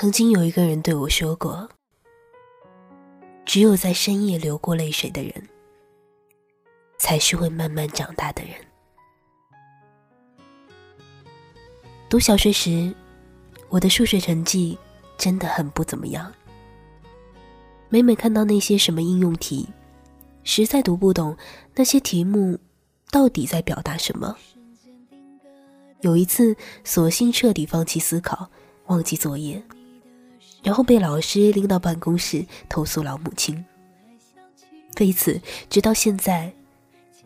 曾经有一个人对我说过：“只有在深夜流过泪水的人，才是会慢慢长大的人。”读小学时，我的数学成绩真的很不怎么样。每每看到那些什么应用题，实在读不懂那些题目到底在表达什么。有一次，索性彻底放弃思考，忘记作业。然后被老师拎到办公室投诉老母亲。为此，直到现在，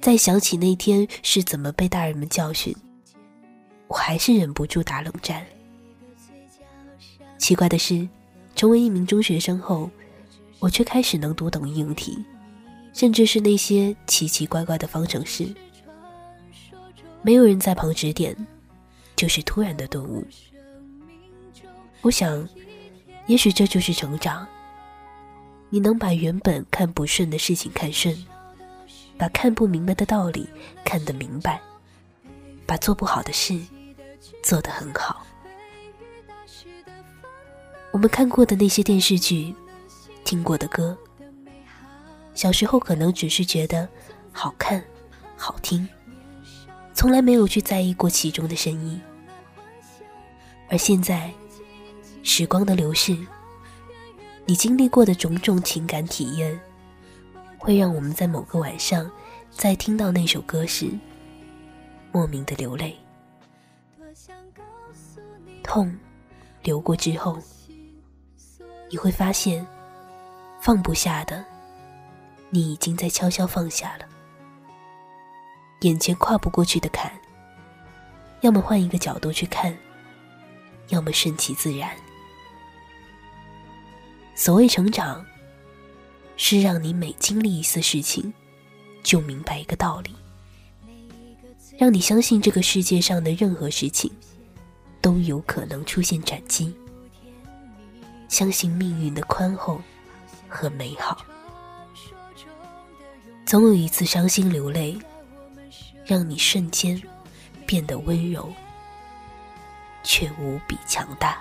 再想起那天是怎么被大人们教训，我还是忍不住打冷战。奇怪的是，成为一名中学生后，我却开始能读懂应用题，甚至是那些奇奇怪怪的方程式。没有人在旁指点，就是突然的顿悟。我想。也许这就是成长。你能把原本看不顺的事情看顺，把看不明白的道理看得明白，把做不好的事做得很好。我们看过的那些电视剧，听过的歌，小时候可能只是觉得好看、好听，从来没有去在意过其中的深意，而现在。时光的流逝，你经历过的种种情感体验，会让我们在某个晚上，在听到那首歌时，莫名的流泪。痛流过之后，你会发现，放不下的，你已经在悄悄放下了。眼前跨不过去的坎，要么换一个角度去看，要么顺其自然。所谓成长，是让你每经历一次事情，就明白一个道理，让你相信这个世界上的任何事情都有可能出现转机，相信命运的宽厚和美好。总有一次伤心流泪，让你瞬间变得温柔，却无比强大。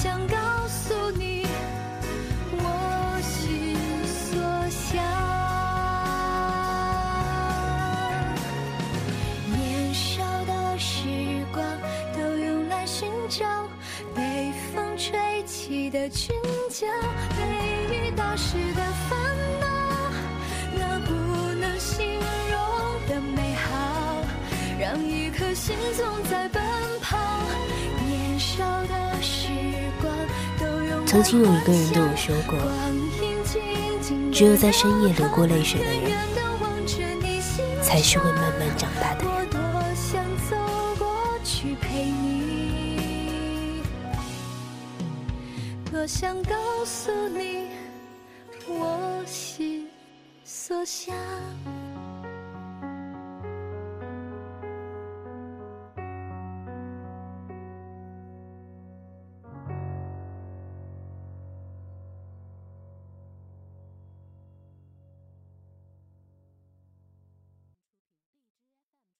想告诉你我心所想。年少的时光都用来寻找被风吹起的裙角，被雨打湿的烦恼，那不能形容的美好，让一颗心总在奔曾经有一个人对我说过：“只有在深夜流过泪水的人，才是会慢慢长大的人。”多想告诉你我心所想。